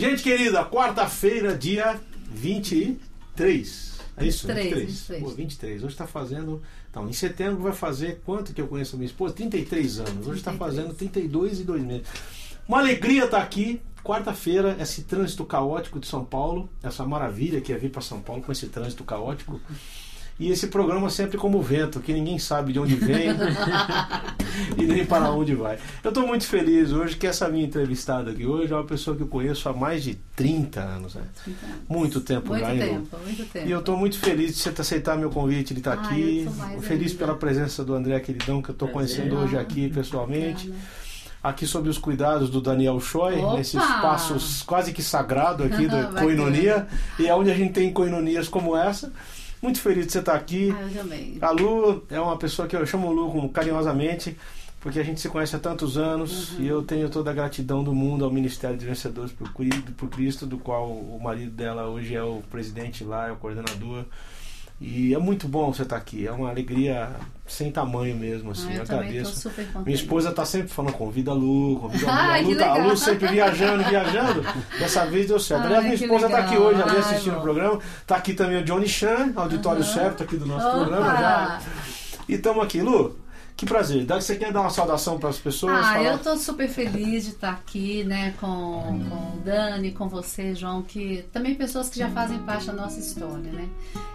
Gente querida, quarta-feira, dia 23. É isso? 23, 23. 23. Pô, 23. Hoje está fazendo. Então, em setembro vai fazer quanto que eu conheço a minha esposa? 33 anos. Hoje está 33. fazendo 32 e 2 meses. Uma alegria estar aqui. Quarta-feira, esse trânsito caótico de São Paulo, essa maravilha que é vir para São Paulo com esse trânsito caótico. E esse programa sempre como vento, que ninguém sabe de onde vem e nem para onde vai. Eu estou muito feliz hoje que essa minha entrevistada aqui hoje é uma pessoa que eu conheço há mais de 30 anos. Né? Muito tempo Muito já, tempo, muito tempo. E eu estou muito feliz de você ter aceitar meu convite de estar Ah, aqui. Feliz ainda. pela presença do André Queridão, que eu estou conhecendo hoje aqui pessoalmente. Aqui sob os cuidados do Daniel Choi, Opa! nesse espaço quase que sagrado aqui da. Coinonia. E é onde a gente tem coinonias como essa. Muito feliz de você estar aqui. Ah, eu também. A Lu é uma pessoa que eu chamo o Lu carinhosamente, porque a gente se conhece há tantos anos Uhum. e eu tenho toda a gratidão do mundo ao Ministério de Vencedores por Cristo, do qual o marido dela hoje é o presidente lá, é o coordenador. E é muito bom você estar aqui, é uma alegria sem tamanho mesmo, assim, ah, eu agradeço. Minha esposa tá sempre falando, convida a Lu, convida a Lu. Ai, a, Lu tá, a Lu legal. sempre viajando, viajando. Dessa vez deu certo. Aliás, minha esposa tá aqui hoje ali legal. assistindo o programa. Tá aqui também o Johnny Chan, auditório Aham. certo aqui do nosso Opa! programa já. E estamos aqui, Lu. Que prazer. Você quer dar uma saudação para as pessoas? Ah, Falar- eu tô super feliz de estar aqui, né, com, com o Dani, com você, João, que também pessoas que já fazem parte da nossa história, né?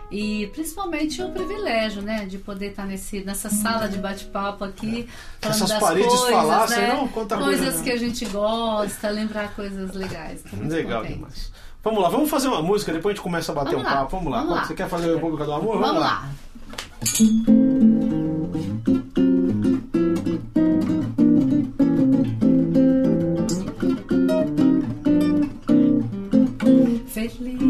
E principalmente o privilégio, né, de poder estar nesse, nessa sala de bate-papo aqui, falando essas das paredes coisas, falassem, né? não? Quanta coisas coisa, né? que a gente gosta, lembrar coisas legais. Legal contente. demais. Vamos lá, vamos fazer uma música, depois a gente começa a bater Vamos um lá, papo. Vamos lá. vamos lá. Você quer fazer a República do Amor? Vamos lá. Feliz a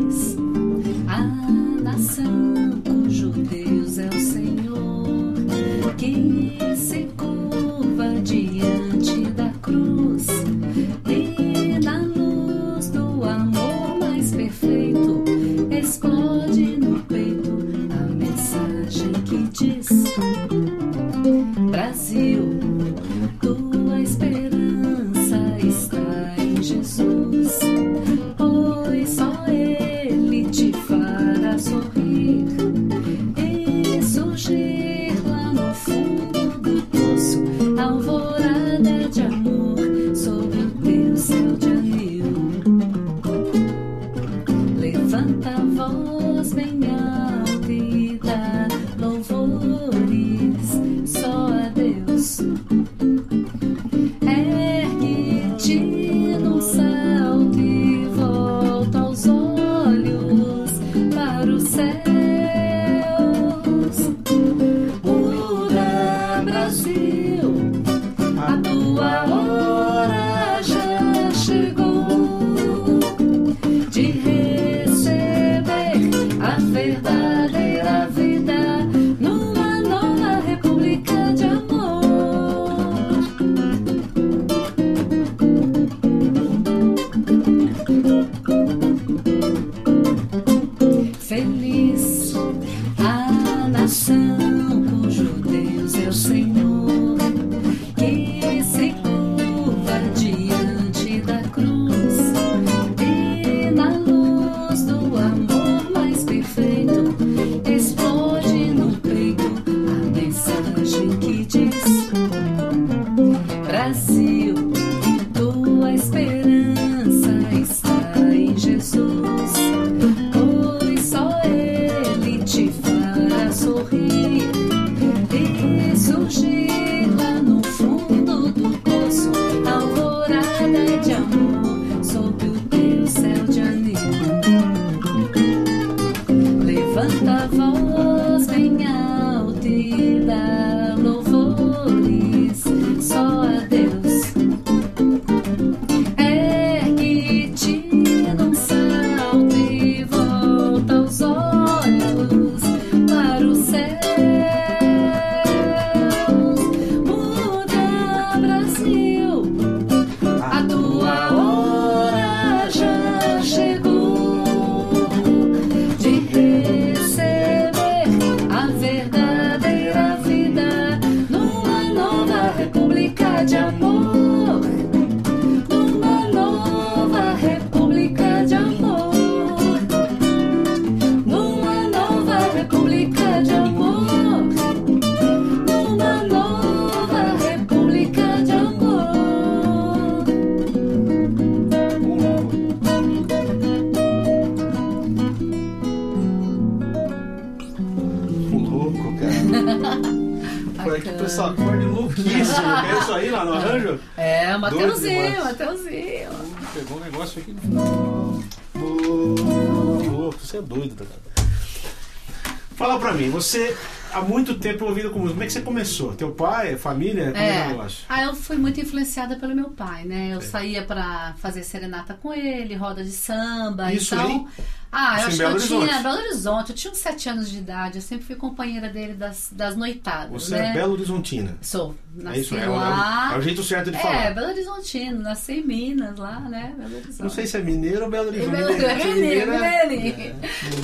mim, você há muito tempo ouvindo com música. Como é que você começou? Teu pai, família? Como é, É. Ah, eu fui muito influenciada pelo meu pai, né? É. Eu saía pra fazer serenata com ele, roda de samba. Isso então, aí? Ah, eu em acho que eu Horizonte? tinha Belo Horizonte. Eu tinha uns sete anos de idade. Eu sempre fui companheira dele das, das noitadas, Você né? é Belo Horizontina. Sou. Nasci é isso, é, o- lá. é o jeito certo de É, falar. Belo Horizontino. Nasci em Minas, lá, né? Belo Horizonte. Não sei se é mineiro ou Belo É Horizonte. Belo- Mineiro, Mineirinho, é-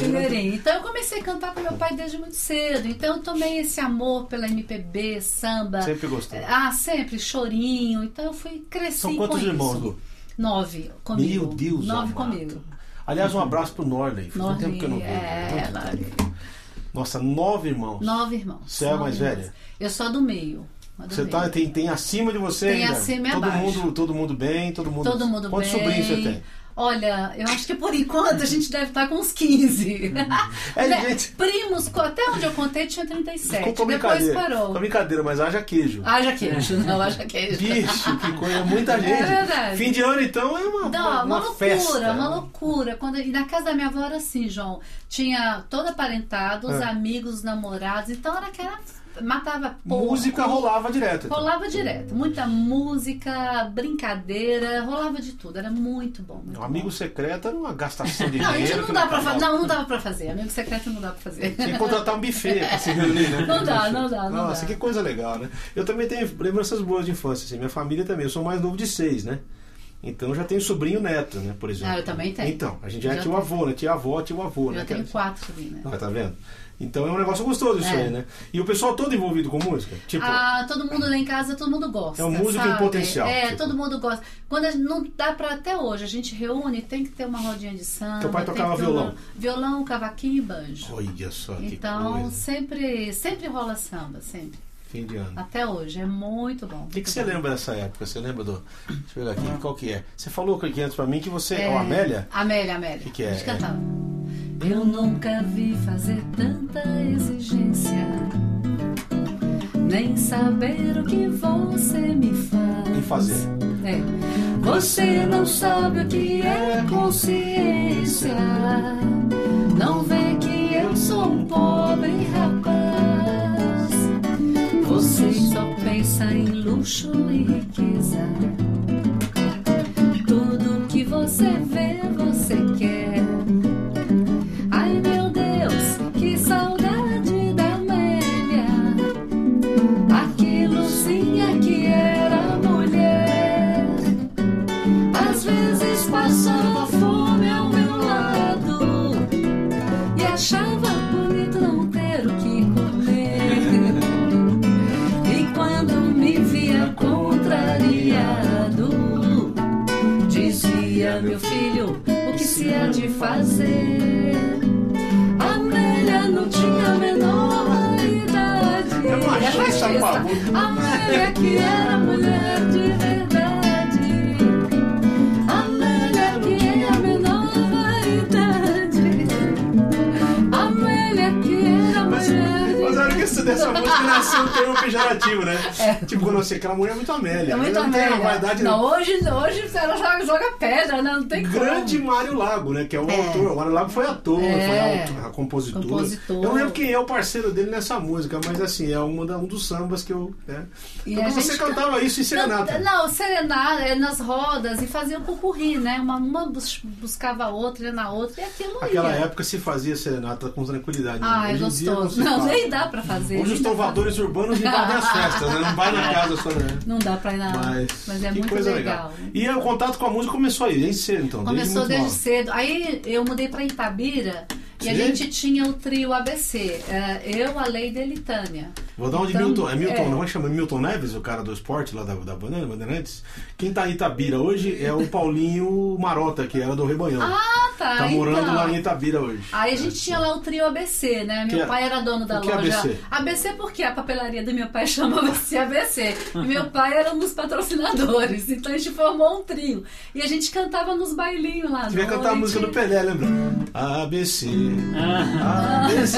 mineirinho. é. Então eu comecei a cantar com meu pai desde muito cedo. Então eu tomei esse amor pela MPB, samba. Sempre gostou. Ah, sempre, chorinho. Então eu fui cresci São quantos irmãos, Lu? Nove comigo. Meu Deus, Nove amado. comigo. Aliás, um abraço pro Norley. Faz um tempo que eu não vejo. é. Nossa, nove irmãos. Nove irmãos. Você é a mais irmãos. velha? Eu sou a do meio. Você tá, tem, tem acima de você Tem ainda? acima e todo abaixo. mundo Todo mundo bem? Todo mundo, Todo mundo Quantos bem. sobrinhos você tem? Olha, eu acho que por enquanto a gente deve estar com uns 15. É, Né? gente. Primos, até onde eu contei tinha 37. Desculpa a Depois parou. Foi brincadeira, mas haja queijo. Haja queijo, não, haja queijo. Bicho, que coisa, muita gente. É verdade. Fim de ano, então, é uma, Não, uma, uma, loucura, festa. uma loucura. Quando, e na casa da minha avó era assim, João. Tinha todo aparentado, os É. amigos, os namorados. Então era que era, matava porco. Música rolava direto. então. Rolava direto. Muita música, brincadeira, rolava de tudo. Era muito bom. Muito Um amigo bom. secreto era uma gastação de Não, a gente dinheiro. não dá pra fazer. Não, não dava pra fazer. Amigo secreto não dá pra fazer. Tinha que contratar um buffet pra se reunir, né? Não dá, não dá, não Nossa, dá. que coisa legal, né? Eu também tenho lembranças boas de infância, assim. Minha família também. Eu sou mais novo de seis, né? Então eu já tenho sobrinho neto, né? Por exemplo. Ah, eu também tenho. Então, a gente já, Já tinha o avô, né? Tinha avó, tinha o avô, né? Eu tenho quatro sobrinhas. Ah, tá vendo? Então é um negócio gostoso isso É. aí, né? E o pessoal todo envolvido com música? Tipo, Ah, todo mundo lá em casa, todo mundo gosta. É um músico em sabe? potencial, É, tipo. todo mundo gosta. Quando gente, não dá pra até hoje, a gente reúne, tem que ter uma rodinha de samba. Teu pai tocava uma- violão? Violão, cavaquinho e banjo. olha só que Então, coisa. sempre, sempre rola samba, sempre. Fim de ano. Até hoje, é muito bom. O que, que você lembra dessa época? Você lembra do. Deixa eu ver aqui, qual que é? Você falou aqui antes pra mim que você. É, É, o Amélia? Amélia, Amélia. Que que é? A gente cantava. Eu nunca vi fazer tanta exigência, nem saber o que você me faz. Em fazer. É. Você não sabe o que é consciência. Não vê que eu sou um pobre rapaz. Você só pensa em luxo e riqueza. É pavor. Amélia que era mulher de verdade. Amélia que é a menor idade. Amélia que era Mas, mulher de mas olha que isso dessa música nasceu um termo pejorativo, né? Tipo, quando você aquela mulher é muito Amélia. É muito não tem Amélia. vaidade. Não, hoje, hoje ela joga, joga pedra, né? Não tem Grande como. Mário Lago, né? Que é o É. autor. O Mário Lago foi ator, É. foi autor, a compositor. Compositor. Eu não lembro quem é o parceiro dele nessa música, mas assim, é uma da- um dos sambas que eu. Né? E Então você cantava isso em serenata. Não, não, serenata, é nas rodas e fazia um pupurri, né? Uma, uma bus- buscava a outra, ia na outra e aquilo Naquela época se fazia serenata com tranquilidade. né? Ah, é em dia gostoso. Não, faz. nem dá pra fazer. Hoje os trovadores urbanos invadem as festas, né? Não vai na casa só, né? Não dá pra ir na. Mas, Mas, é muito coisa legal. E o contato com a música começou aí, desde cedo, então. Começou desde, desde cedo. Aí eu mudei pra Itabira e a gente tinha o trio ABC. É, eu, a Leida e a Litânia. Vou dar um de Então, Milton. É Milton, é. não é chama Milton Neves, o cara do esporte lá da, da Banana, Bandeirantes? Quem tá em Itabira hoje é o Paulinho Marota, que era do Rebanhão. Ah, cantar. Tá morando então. lá em Itabira hoje. Aí a gente tinha lá o trio ABC, né? Meu Que é- pai era dono da é loja. ABC? ABC porque a papelaria do meu pai chamava-se ABC. E meu pai era um dos patrocinadores. Então a gente formou um trio. E a gente cantava nos bailinhos lá. Devia cantar a música do Pelé, lembra? ABC, Ah, ABC,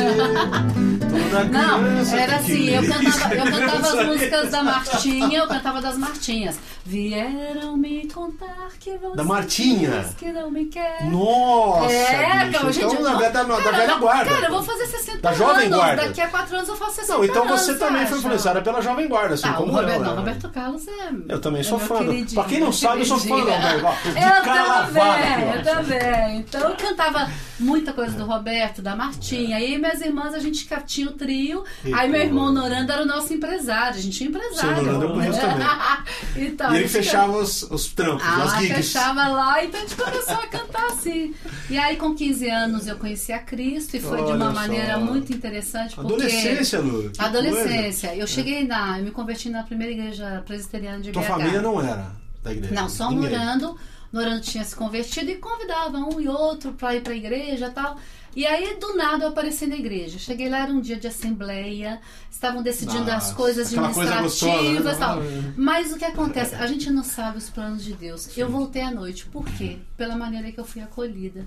toda Não, era assim, eu cantava, eu cantava as músicas da Martinha, eu cantava das Martinhas. Vieram me contar que você Da Martinha? que não me quer. Nossa, É, bicho. cara, gente, então, da, não- da, da, velha guarda. Cara, eu vou fazer 60 Da jovem anos. guarda. Daqui a 4 anos eu faço 60 Não, então anos. você também foi influenciada pela Jovem Guarda, assim Tá, o como Roberto, eu. não, né? Roberto Carlos é. Eu também é sou fã do- pra quem não sabe, eu sou fã do. Roberto, Eu também, eu também. Então eu cantava muita coisa do Roberto, da Martinha. Aí minhas irmãs, a gente tinha o trio. Aí meu irmão. Norando era o nosso empresário. A gente tinha empresário. Seu Norando eu conheço também. então, E ele fechava os, os trampos, ah, as gigs. fechava lá, então a gente começou a cantar assim. E aí, com 15 anos, eu conheci a Cristo e foi de Olha uma só. maneira muito interessante. Adolescência, Lu. Adolescência. Eu cheguei na. Eu me converti na primeira igreja presbiteriana de coisa. BH. Tua família não era da igreja? Não, só Ninguém. Norando tinha se convertido e convidava um e outro para ir para a igreja e tal. E aí, do nada, eu apareci na igreja. Cheguei lá, era um dia de assembleia, estavam decidindo as Nossa, coisas aquela coisa administrativas gostosa, e tal. né? Mas o que acontece? A gente não sabe os planos de Deus. Eu voltei à noite. Por quê? Pela maneira que eu fui acolhida.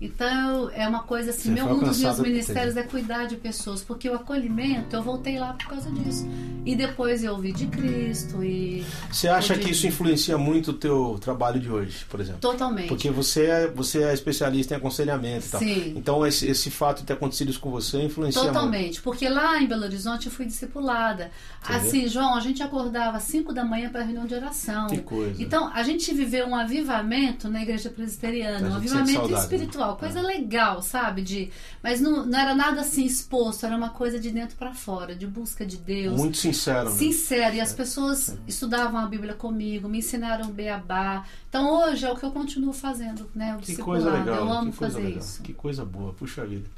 Então, é uma coisa assim, meu, um dos meus ministérios é cuidar de pessoas, porque o acolhimento, eu voltei lá por causa disso. E depois eu ouvi de Cristo e Você acha que isso influencia muito o teu trabalho de hoje, por exemplo? totalmente. Porque você é, você é especialista em aconselhamento e tal. Sim. Então esse, esse fato de ter acontecido isso com você influencia muito. Totalmente, porque lá em Belo Horizonte eu fui discipulada. Você Assim, João, a gente acordava às 5 da manhã para reunião de oração. Que coisa. Então, a gente viveu um avivamento na igreja presbiteriana, um avivamento saudade, espiritual, né? coisa legal, sabe? De, mas não, não era nada assim exposto, era uma coisa de dentro para fora, de busca de Deus. Muito sincero. né? Sincero, e as pessoas estudavam a Bíblia comigo, me ensinaram beabá. Então hoje é o que eu continuo fazendo, né? O Que coisa legal. eu amo fazer legal. isso. Que coisa boa. Puxa vida.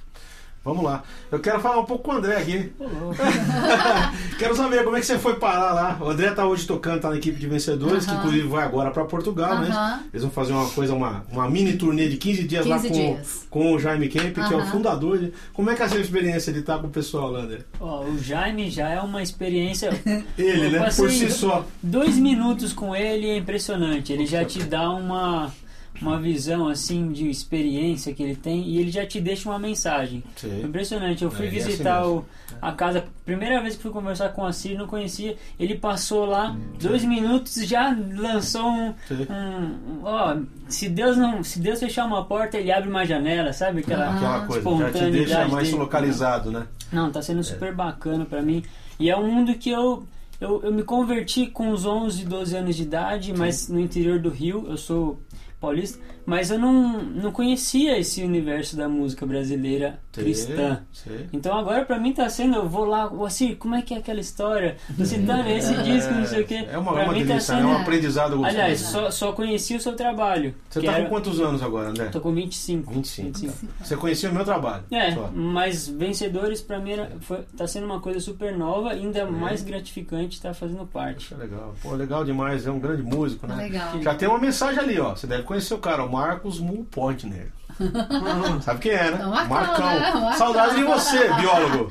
Vamos lá. Eu quero falar um pouco com o André aqui. quero saber como é que você foi parar lá. O André tá hoje tocando, tá na equipe de vencedores, que Aham. inclusive vai agora para Portugal, né? Aham. Eles vão fazer uma coisa, uma, uma mini turnê de 15 dias lá 15 com, dias. com o Jaime Kemp, que é o fundador. de- Como é que é essa experiência de estar com o pessoal lá, André? ó, o Jaime já é uma experiência. Ele, Eu né? passei Por si só. Dois minutos com ele é impressionante. Ele já te dá uma, uma visão assim de experiência que ele tem e ele já te deixa uma mensagem. Sim. Impressionante. Eu fui É, ele é assim visitar o, a casa. Primeira vez que fui conversar com a Cir, não conhecia. Ele passou lá dois minutos já lançou um. Sim. um- ó, se Deus não. Se Deus fechar uma porta, ele abre uma janela, sabe? Aquela, Aquela coisa, já te deixa mais dele. localizado, né? Não, tá sendo super bacana pra mim. E é um mundo que eu, eu, eu me converti com uns 11, 12 anos de idade, mas no interior do Rio, eu sou paulista, mas eu não, não conhecia esse universo da música brasileira cristã. Sim. Então agora pra mim tá sendo, eu vou lá, assim, como é que é aquela história? Tô citando esse disco, não sei o quê. É uma, pra uma mim delícia, tá é sendo. um aprendizado gostoso. Aliás, só, só conheci o seu trabalho. Você tá era- com quantos anos agora, André? Tô com 25. 25. Você conhecia o meu trabalho? É, Só. mas vencedores pra mim era- foi, tá sendo uma coisa super nova, ainda mais gratificante estar fazendo parte. Poxa, legal. Pô, legal demais. É um grande músico, né? Legal. Já tem uma mensagem ali, ó. Você deve conhecer o cara, o Marcos Mulpontner. Sabe quem é, né? É o Marcão, né? Marcão. Saudade de você, biólogo.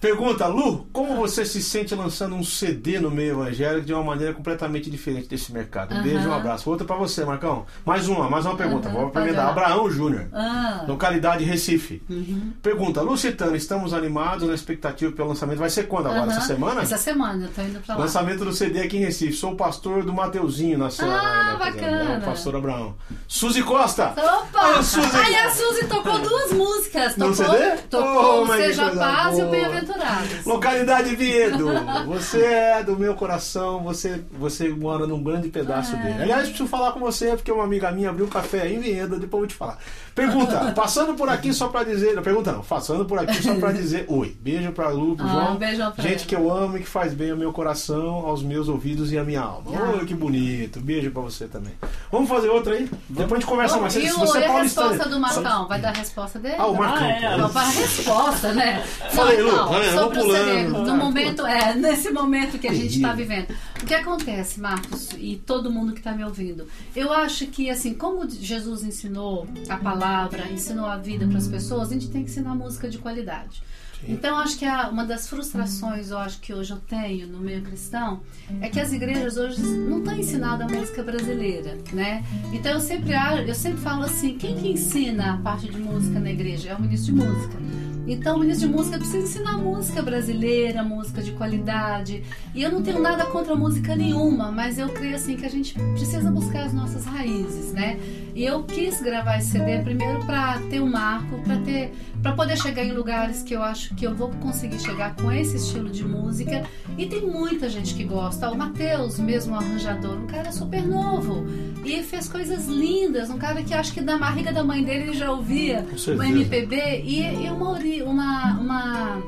Pergunta, Lu, como você se sente lançando um CD no meio evangélico de uma maneira completamente diferente desse mercado? Um beijo um abraço. Outra pra você, Marcão. Mais uma, mais uma pergunta. Aham, Vou perguntar. Abraão Júnior. Ah, Localidade Recife. uhum. Pergunta, Lucitano, estamos animados na expectativa pelo lançamento. Vai ser quando agora? Essa semana? Essa semana, eu tô indo pra lá. Lançamento do CD aqui em Recife. Sou o pastor do Mateuzinho na cena. Ah, né, bacana. É o pastor Abraão. Suzy Costa! Opa! Ô, Suzy! Aí a Suzy tocou duas músicas. No Tocou, CD? tocou Oh, Seja Paz e o boa. Bem-Aventurados. Localidade Viedo, você é do meu coração, você, você mora num grande pedaço Ah. dele. Aliás, preciso falar com você, porque uma amiga minha abriu um café em Vieda, depois eu vou te falar. Pergunta, passando por aqui só pra dizer. Não, pergunta não, passando por aqui só pra dizer oi. Beijo pra Lu, pro Ah, João. um beijão pra Gente ela. que eu amo e que faz bem ao meu coração, aos meus ouvidos e à minha alma. Ah. Oi, que bonito. Beijo pra você também. Vamos fazer outra aí? Depois a gente conversa mais. você é paulistano. Do Marcão? Vai dar a resposta dele? Ah, o Marcão. Ah, é, Não, para a resposta, né? Falei, não, Lu, não, vendo? sobre o no momento, é, nesse momento que a gente está vivendo. O que acontece, Marcos, e todo mundo que está me ouvindo? Eu acho que, assim, como Jesus ensinou a palavra, ensinou a vida para as pessoas, a gente tem que ensinar música de qualidade. Então, acho que a, uma das frustrações, eu acho que hoje eu tenho no meio cristão, é que as igrejas hoje não estão ensinando a música brasileira, né? Então, eu sempre, eu sempre falo assim, quem que ensina a parte de música na igreja? É o ministro de música. Então, o ministro de música precisa ensinar música brasileira, música de qualidade. E eu não tenho nada contra música nenhuma, mas eu creio assim que a gente precisa buscar as nossas raízes, né? E eu quis gravar esse CD primeiro para ter um marco, para ter para poder chegar em lugares que eu acho que eu vou conseguir chegar com esse estilo de música. E tem muita gente que gosta. O Matheus, mesmo arranjador, um cara super novo e fez coisas lindas. Um cara que acho que da barriga da mãe dele ele já ouvia o MPB e, e uma, uma, uma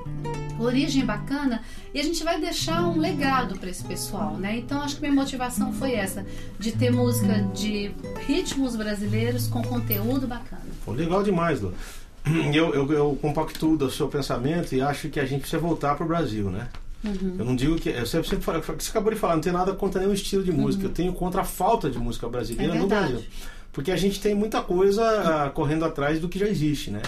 origem bacana e a gente vai deixar um legado para esse pessoal, né? Então acho que minha motivação foi essa, de ter música de ritmos brasileiros com conteúdo bacana. Pô, legal demais, Lu. eu, eu, eu compactuo do seu pensamento e acho que a gente precisa voltar para o Brasil, né? Uhum. Eu não digo que. Eu sempre, sempre falo, você acabou de falar, não tem nada contra nenhum estilo de música. Uhum. Eu tenho contra a falta de música brasileira é no Brasil. Porque a gente tem muita coisa uh, correndo atrás do que já existe, né?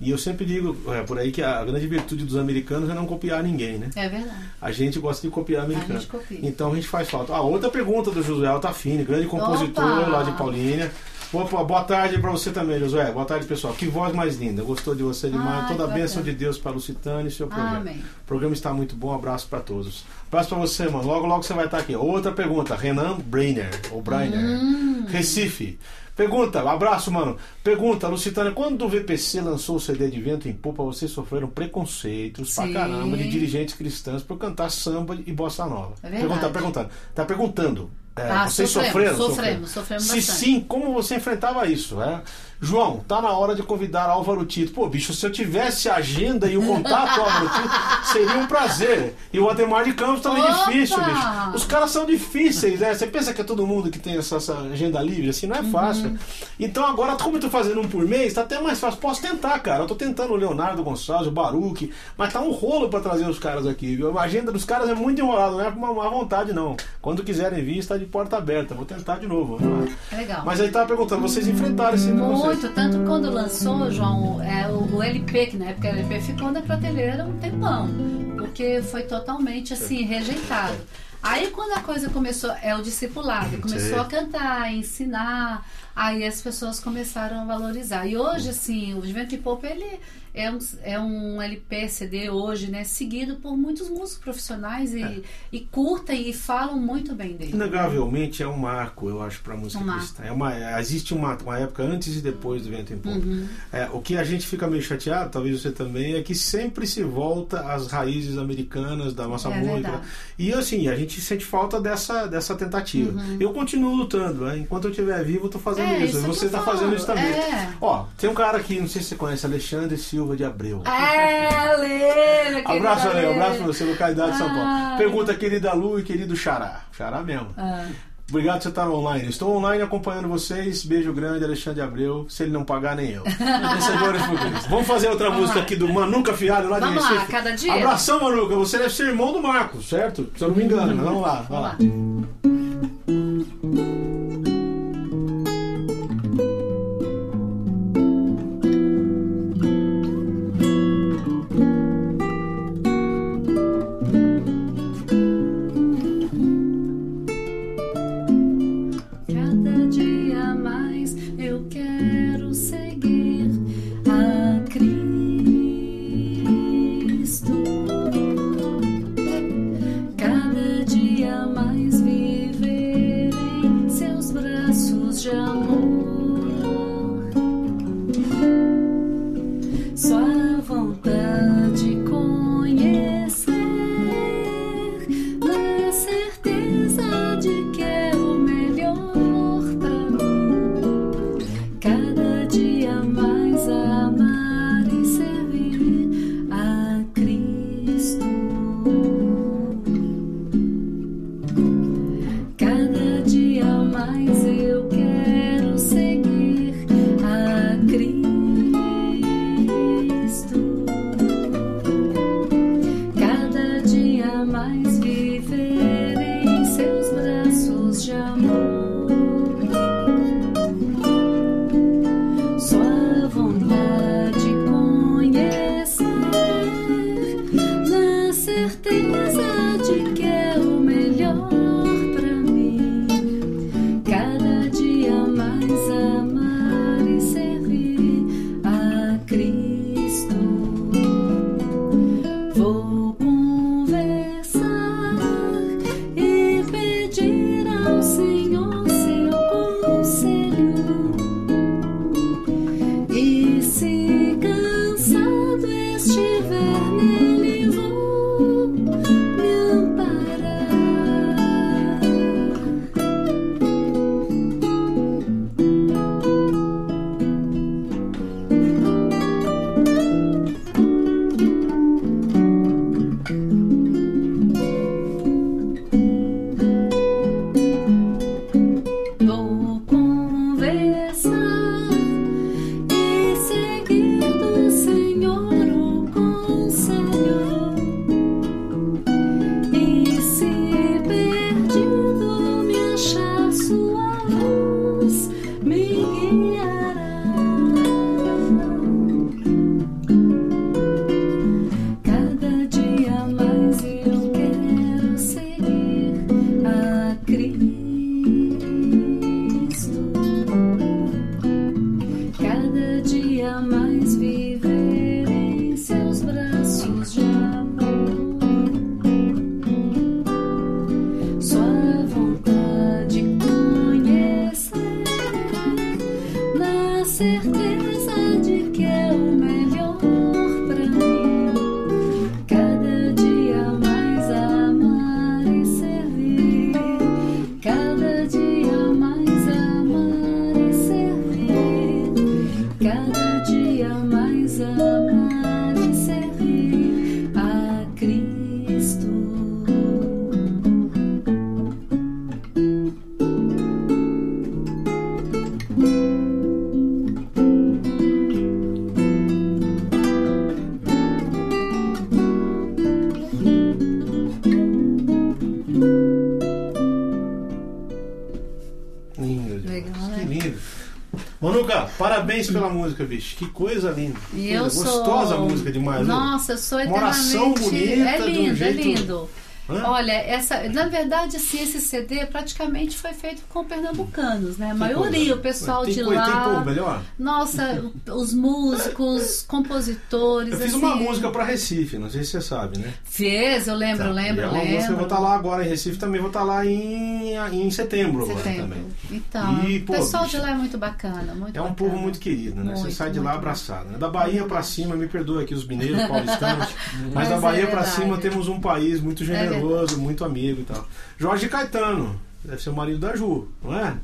E eu sempre digo é, por aí que a grande virtude dos americanos é não copiar ninguém, né? É verdade. A gente gosta de copiar americano. Então a gente faz falta. Ah, outra pergunta do Josué Altafini, grande compositor Opa! lá de Paulínia. Opa, boa tarde para você também, Josué. Boa tarde, pessoal. Que voz mais linda. Gostou de você demais. Ai, Toda a bênção de Deus para Lucitane e seu programa. Amém. O programa está muito bom. abraço para todos. abraço para você, mano. Logo, logo você vai estar aqui. Outra pergunta. Renan Brainer, ou Brainer. Hum. Recife. Pergunta, abraço, mano. Pergunta, Lucitânia, quando o VPC lançou o CD de Vento em Popa, vocês sofreram preconceitos Sim. pra caramba de dirigentes cristãos por cantar samba e bossa nova? É Pergunta, tá perguntando. Tá perguntando. É, ah, vocês sofreram? Sofremos, sofremos, Se sim, como você enfrentava isso? É? João, tá na hora de convidar Álvaro Tito. Pô, bicho, se eu tivesse a agenda e o contato Álvaro Tito, seria um prazer. E o Ademar de Campos também é difícil, bicho. Os caras são difíceis, né? Você pensa que é todo mundo que tem essa, essa agenda livre, assim, não é fácil. Uhum. Então agora, como eu tô fazendo um por mês, tá até mais fácil. Posso tentar, cara. Eu tô tentando o Leonardo Gonçalves, o Baruque, mas tá um rolo para trazer os caras aqui, viu? A agenda dos caras é muito enrolada, não é uma má vontade, não. Quando quiserem vir, está de porta aberta. Vou tentar de novo. Legal. Mas aí tava perguntando, vocês enfrentaram esse Muito, tanto quando lançou, João, é, o, o, LP, que na época o LP ficou na prateleira um tempão, porque foi totalmente assim, rejeitado. Aí quando a coisa começou, é o discipulado, começou a cantar, a ensinar, aí as pessoas começaram a valorizar. E hoje, assim, o Vento e Pop, ele é um, é um LP, CD hoje, né? Seguido por muitos músicos profissionais e, é. e curta e falam muito bem dele. Inegavelmente é um marco, eu acho, para a música um cristã. É uma, existe uma, uma época antes e depois do Vento em Pop. Uhum. É, o que a gente fica meio chateado, talvez você também, é que sempre se volta às raízes americanas da nossa é música. Verdade. E assim, a gente sente falta dessa, dessa tentativa. Uhum. Eu continuo lutando, né? enquanto eu estiver vivo, eu tô fazendo é, isso. isso. Você está fazendo isso também. É. Ó, tem um cara aqui, não sei se você conhece, Alexandre Silva. Silva de Abreu. É, Lê, Abraço, Ale, abraço pra você, localidade de São Paulo. Pergunta, querida Lu e querido Xará. Xará mesmo. Ah. Obrigado por você estar online. Estou online acompanhando vocês. Beijo grande, Alexandre Abreu. Se ele não pagar, nem eu. Vamos fazer outra Vamos música lá. aqui do Manuca Fialho lá vamos de Recife. Lá, cada dia. Abração, Manuca. Você deve ser irmão do Marcos, certo? Se eu não me engano. Vamos lá, vamos lá. Cada certaine. Pela música, bicho. Que coisa linda. E Coisa eu sou... Gostosa a música demais? Nossa, eu sou Uma oração eternamente... bonita, é um lindo, jeito- é lindo. Hã? Olha, essa, na verdade, assim, esse CD praticamente foi feito com pernambucanos, né? A maioria, coisa. o pessoal de coi- Tem como, lá. melhor? Nossa, os músicos, compositores. Eu fiz assim, uma música pra Recife, não sei se você sabe, né? Fez, eu lembro, Tá. lembro, E é uma lembro. música, eu vou estar lá agora em Recife, também vou estar lá em, em setembro, agora Setembro. também. Então, E, o pô, pessoal bicho, de lá é muito bacana, muito É um bacana. povo muito querido, né? Você Muito, sai de lá abraçado. Né? Da Bahia pra cima, me perdoa aqui os mineiros, paulistanos, mas, Mas da é Bahia pra verdade. cima temos um país muito generoso, muito amigo e tal. Jorge Caetano, deve ser o marido da Ju, não é?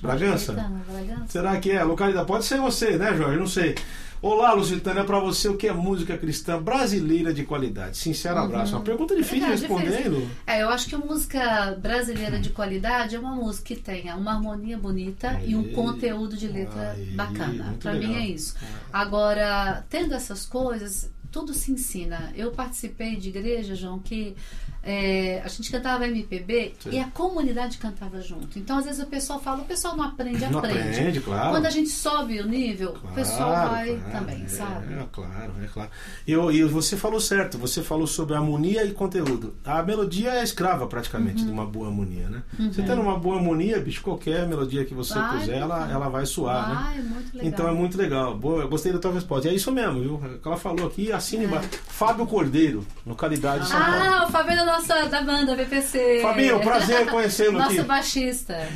Bragança? Caetano, Bragança. Será que é? Localidade? Pode ser você, né, Jorge? Não sei. Olá, Lusitânia, pra você o que é música cristã brasileira de qualidade? Sincero abraço. Uma pergunta difícil de Uhum. Verdade, responder, difícil. Lu. É, eu acho que a música brasileira de qualidade é uma música que tenha uma harmonia bonita e um Aí. conteúdo de letra Aí, bacana. Pra mim é isso. Agora, tendo essas coisas, tudo se ensina. Eu participei de igreja, João, que é, a gente cantava MPB Sim. e a comunidade cantava junto. Então, às vezes o pessoal fala, o pessoal não aprende, Não aprende. aprende, claro. Quando a gente sobe o nível, o pessoal Claro, vai claro, também, é, sabe? É, claro, é claro. E, eu- e você falou certo, você falou sobre harmonia e conteúdo. A melodia é escrava praticamente Uhum. de uma boa harmonia, né? Você tendo uma boa harmonia, bicho, qualquer melodia que você Vai, puser, ela, vai. ela vai suar, né? Ah, é muito legal. Então é muito legal. Boa, eu gostei da tua resposta. E é isso mesmo, viu? O que ela falou aqui, assina É. embaixo. Fábio Cordeiro, localidade de São Paulo. Ah, o nossa da banda VPC. Fabinho, prazer conhecê-lo aqui. Nosso baixista.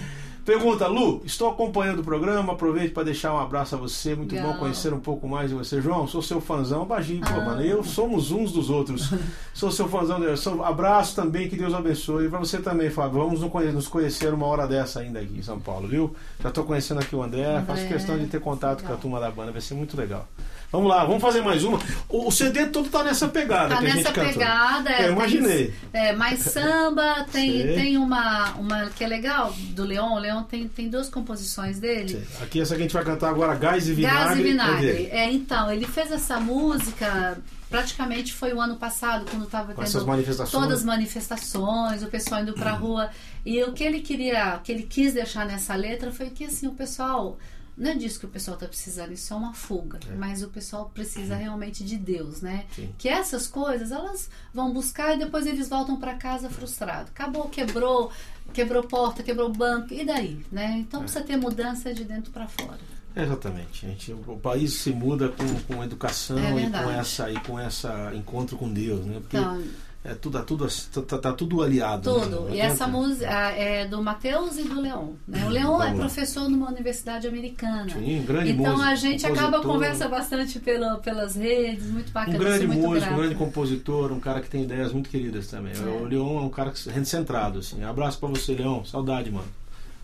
Pergunta, Lu, estou acompanhando o programa, aproveito para deixar um abraço a você, muito Legal. bom conhecer um pouco mais de você. João, sou seu fãzão, pô, Ah. mano, eu somos uns dos outros. sou seu fãzão, sou- abraço também, que Deus abençoe. E para você também, Fábio, vamos nos conhe- nos conhecer uma hora dessa ainda aqui em São Paulo, viu? Já estou conhecendo aqui o André, André, faço questão de ter contato com a legal. turma da banda, vai ser muito legal. Vamos lá, vamos fazer mais uma. O, CD todo tá nessa pegada Tá a nessa pegada. é, Eu imaginei. Tem, é, mais samba, tem, tem uma, uma que é legal do Leon. O Leon tem, tem duas composições dele. Aqui essa que a gente vai cantar agora, Gás e Vinagre. Gás e é Vinagre. dele. É, então, ele fez essa música praticamente foi o ano passado, quando estava tendo manifestações. todas as manifestações, o pessoal indo pra rua. E o que ele queria, o que ele quis deixar nessa letra foi que assim, o pessoal. Não é disso que o pessoal está precisando, isso é uma fuga. Mas o pessoal precisa realmente de Deus, né? Sim. Que essas coisas elas vão buscar e depois eles voltam para casa frustrado. Acabou, quebrou, quebrou porta, quebrou banco, e daí, né? Então precisa ter mudança de dentro para fora. Exatamente, gente. O país se muda com, com educação É e com essa e com essa encontro com Deus, né? Porque Então, é tudo, tá tudo, tá, tá tudo aliado. né? Tudo. Não E essa música é do Matheus e do Leon. Né? O Leon é professor numa universidade americana. Sim, grande então músico, a gente acaba conversa bastante pelo, pelas redes, muito bacana. Um grande muito músico, um grande compositor, um cara que tem ideias muito queridas também. É. O Leon é um cara que- centrado, assim. Abraço pra você, Leon. Saudade, mano.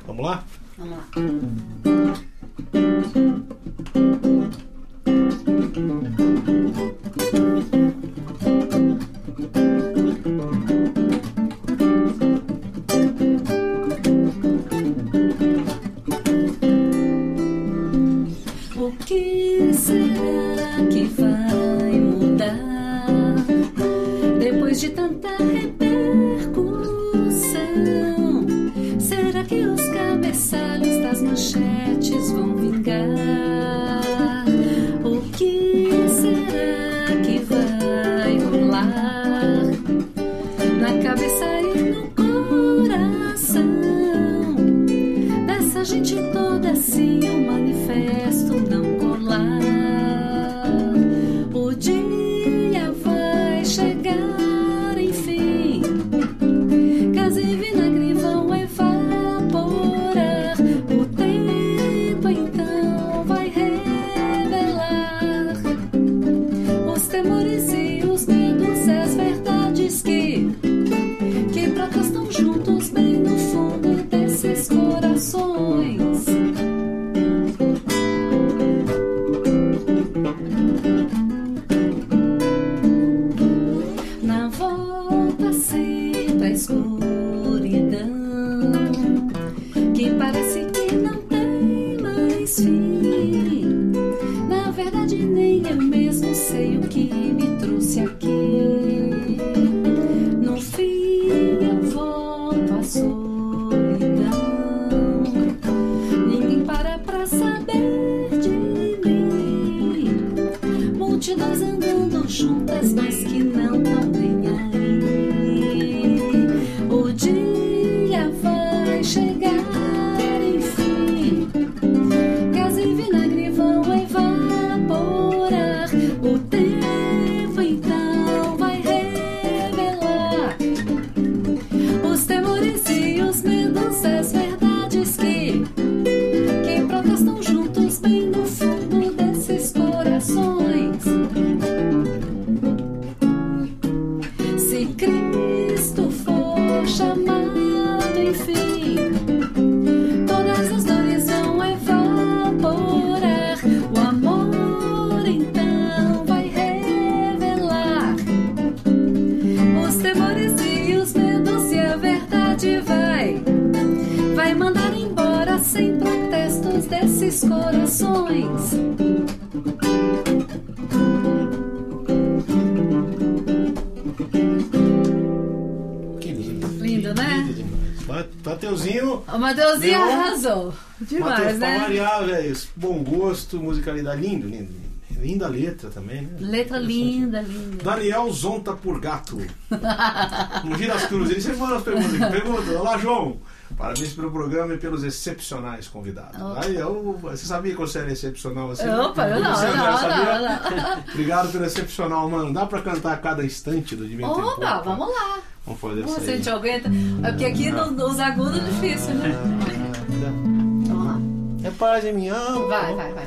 Vamos lá? Vamos lá. O Thank you. Mateuzinho. O Mateuzinho Deu- arrasou. Demais, Mateus pra né? variar, velho. Bom gosto, musicalidade. Lindo, lindo. Linda letra também, né? Letra linda, linda. Daniel Zonta Purgato. No Gira as Cruzes. Ele sempre manda as perguntas aqui. Pergunta, olá João. Parabéns pelo programa e pelos excepcionais convidados. Opa. Aí, eu, você sabia que você era excepcional assim? Opa, eu não, Você, eu não, sabia? não. Obrigado pelo excepcional, mano. Dá pra cantar a cada instante do Divino Tempo? Opa, vamos lá. Vamos fazer isso aí. gente aguenta. É porque aqui no- nos agudos é difícil, né? Vamos lá. É paz em minha alma. Vai, vai, vai.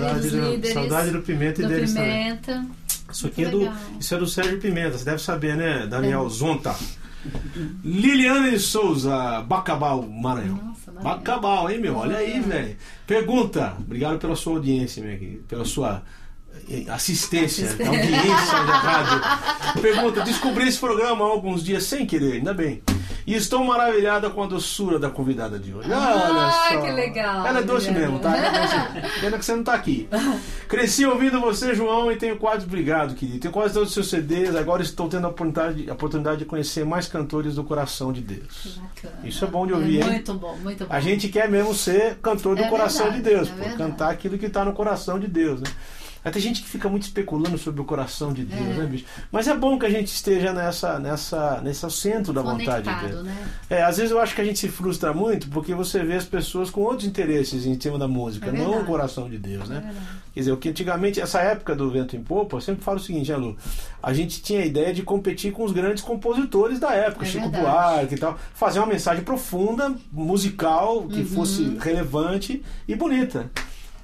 Saudade do- líderes. saudade do Pimenta e do deles também. Pimenta. Isso aqui é do, Legal. isso é do Sérgio Pimenta, você deve saber, né? Daniel É. Zonta. Liliane Souza, Bacabal, Maranhão. Nossa, Maranhão. Bacabal, hein, meu? Olha aí, É. velho. Pergunta. Obrigado pela sua audiência, minha querida, pela sua eh, assistência, Assistência. audiência da rádio. Pergunta. Descobri esse programa há alguns dias sem querer, ainda bem. E estou maravilhada com a doçura da convidada de hoje. Ah, Olha só. que legal, Ela é doce mesmo, tá? Ela é doce. Pena que você não tá aqui. Cresci ouvindo você, João, e tenho quase obrigado, querido. Tenho quase todos os seus CDs. Agora estou tendo a oportunidade, a oportunidade de conhecer mais cantores do coração de Deus. bacana. Isso é bom de ouvir, É hein? muito bom, muito bom. A gente quer mesmo ser cantor do É coração verdade, de Deus, é pô, cantar aquilo que está no coração de Deus, né? Tem gente que fica muito especulando sobre o coração de Deus, É. né, bicho? Mas é bom que a gente esteja nessa, nessa, nesse centro da vontade de Deus. né? É, às vezes eu acho que a gente se frustra muito porque você vê as pessoas com outros interesses em cima da música, É não o coração de Deus, É né? verdade. Quer dizer, o que antigamente, essa época do Vento em Popa, eu sempre falo o seguinte, né, Lu? A gente tinha a ideia de competir com os grandes compositores da época, É Chico. Buarque e tal. Fazer uma mensagem profunda, musical, que Uhum. fosse relevante e bonita.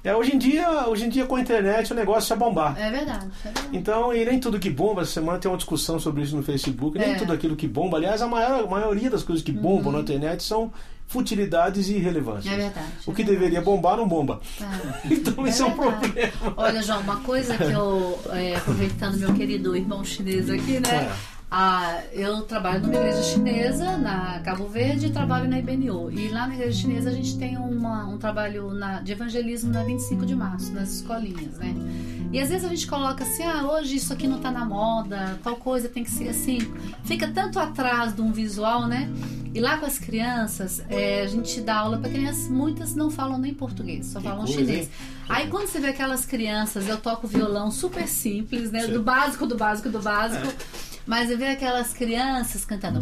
É, hoje, em dia, hoje em dia, com a internet, o negócio é bombar. É verdade. É verdade. Então, e nem tudo que bomba, essa semana tem uma discussão sobre isso no Facebook, nem É. Uhum. tudo aquilo que bomba. Aliás, a, maior, a maioria das coisas que bombam na internet são futilidades e irrelevâncias. É verdade. O é que verdade. deveria bombar, não bomba. É. Então, isso é um verdade. problema. Olha, João, uma coisa que eu, é, aproveitando meu querido irmão chinês aqui, né? Ah, eu trabalho numa igreja chinesa, na Cabo Verde, e trabalho na IBNU. E lá na igreja chinesa a gente tem uma, um trabalho na, de evangelismo na 25 de março, nas escolinhas, né? E às vezes a gente coloca assim, ah, hoje isso aqui não tá na moda, tal coisa tem que ser assim. Fica tanto atrás de um visual, né? E lá com as crianças, é, a gente dá aula para crianças, muitas não falam nem português, só Que falam coisa, chinês. hein? Aí quando você vê aquelas crianças, eu toco violão super simples, né? Sim. Do básico, do básico, do básico. Mas eu vejo aquelas crianças cantando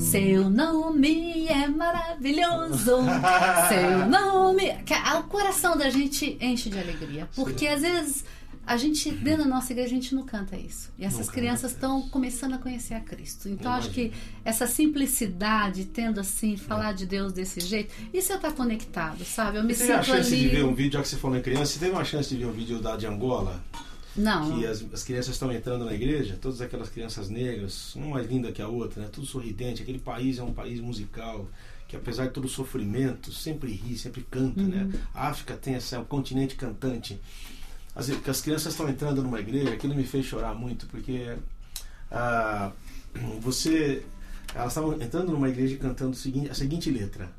Seu nome é maravilhoso Seu nome... A- O coração da gente enche de alegria Porque às vezes a gente, dentro da nossa igreja, a gente não canta isso. E essas Não crianças é. estão começando a conhecer a Cristo. Então, acho que essa simplicidade, tendo assim, falar de Deus desse jeito, isso eu estar conectado, sabe? Eu me Você teve a sinto chance de ali. ver um vídeo, já que você falou em criança, você teve uma chance de ver um vídeo da de Angola? Não, que as, as crianças estão entrando na igreja, todas aquelas crianças negras, uma mais linda que a outra, né? tudo sorridente. Aquele país é um país musical que, apesar de todo o sofrimento, sempre ri, sempre canta. Né? A África tem essa, é um continente cantante. As, que as crianças estão entrando numa igreja, aquilo me fez chorar muito, porque ah, você. Elas estavam entrando numa igreja cantando a seguinte letra: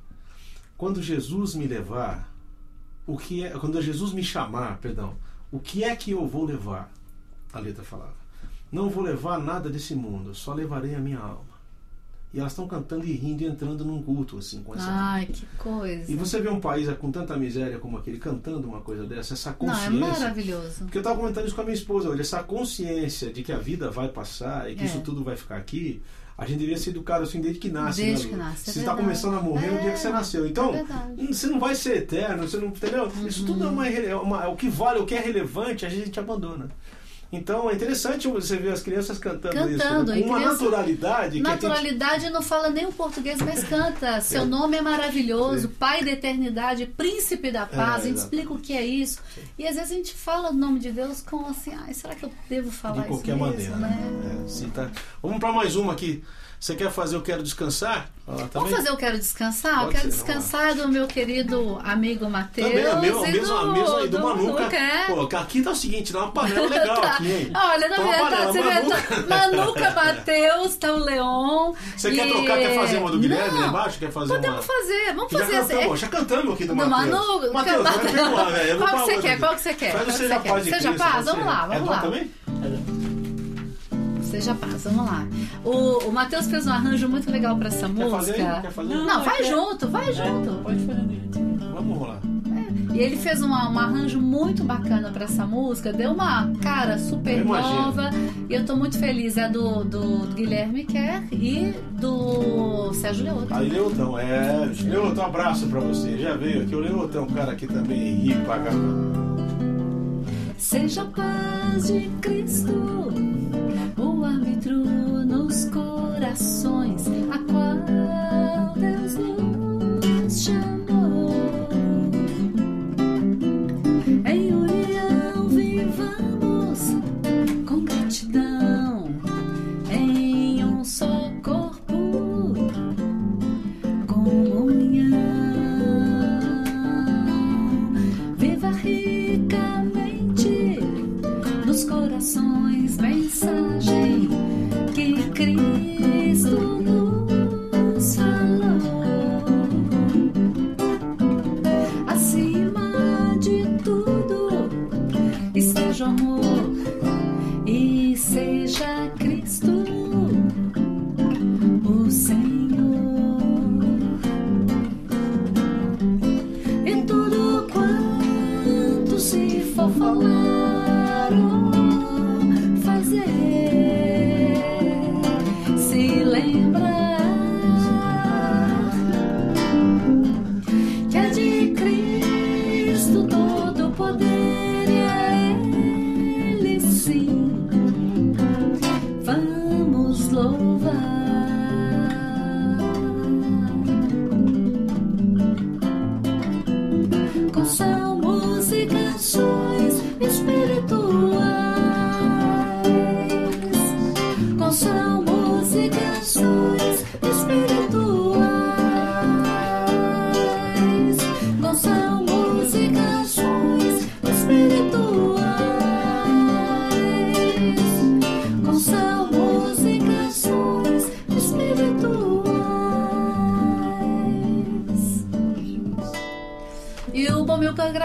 Quando Jesus me levar, o que é, quando Jesus me chamar, perdão, o que é que eu vou levar? A letra falava. Não vou levar nada desse mundo, só levarei a minha alma. E elas estão cantando e rindo e entrando num culto assim com essa. Ai, que coisa. E você vê um país com tanta miséria como aquele cantando uma coisa dessa, essa Não, é consciência. maravilhoso. Porque eu estava comentando isso com a minha esposa hoje, essa consciência de que a vida vai passar e que É. isso tudo vai ficar aqui, a gente devia ser educado assim desde que nasce. Desde né, que nasce, é Você está começando a morrer no dia que você É, nasceu. Então, é. Uhum. hum, você não vai ser eterno, você não. Entendeu? Isso tudo é uma, rele- é uma- é o que vale, o que é relevante, a gente abandona. Então é interessante você ver as crianças cantando, isso Cantando, né? e com uma criança- naturalidade Naturalidade não fala nem o português, mas canta. Seu nome é maravilhoso, Sim. Pai da eternidade, Príncipe da paz. a gente explica o que é isso. E às vezes a gente fala o nome de Deus com assim, ai, será que eu devo falar de qualquer isso maneira. mesmo, né? né? É, sim, tá. Vamos para mais uma aqui. Você quer fazer Eu Quero Descansar? Ah, Vamos fazer Eu Quero Descansar? eu Pode quero ser, descansar do meu querido amigo Matheus. Também mesma, a do, mesma aí do, do Manuca. Manuca, é. Pô, aqui tá o seguinte, dá uma panela legal Tá. aqui, hein? Olha, na Tá verdade, você vê, Manuca. tá- Manuca Matheus, tá o Leon. Você quer e- trocar? Quer fazer uma do Guilherme Não, lá embaixo? Quer fazer Podemos uma... fazer, vamos Já fazer cantamos, assim. já cantamos aqui do, Do Matheus. Manu, Matheus, vai perdoar, velho. Eu vou Qual que você quer? Qual que você quer? Seja Paz quer? Vamos lá, É vamos lá. também? Seja paz, vamos lá. O, o Matheus fez um arranjo muito legal pra essa Quer música. fazer? Quer fazer? Não, vai é- junto, vai junto. É, pode fazer dele. Vamos rolar. E ele fez uma- um arranjo muito bacana pra essa música, deu uma cara super nova. E eu tô muito feliz. É do, do Guilherme Kerr e do Sérgio Leoto. Aí, Leotão, é. Leotão, um abraço pra você. Já veio aqui. O Leotão é um cara que também ri pra caramba. Seja a paz de Cristo, o árbitro nos corações, a qual Deus nos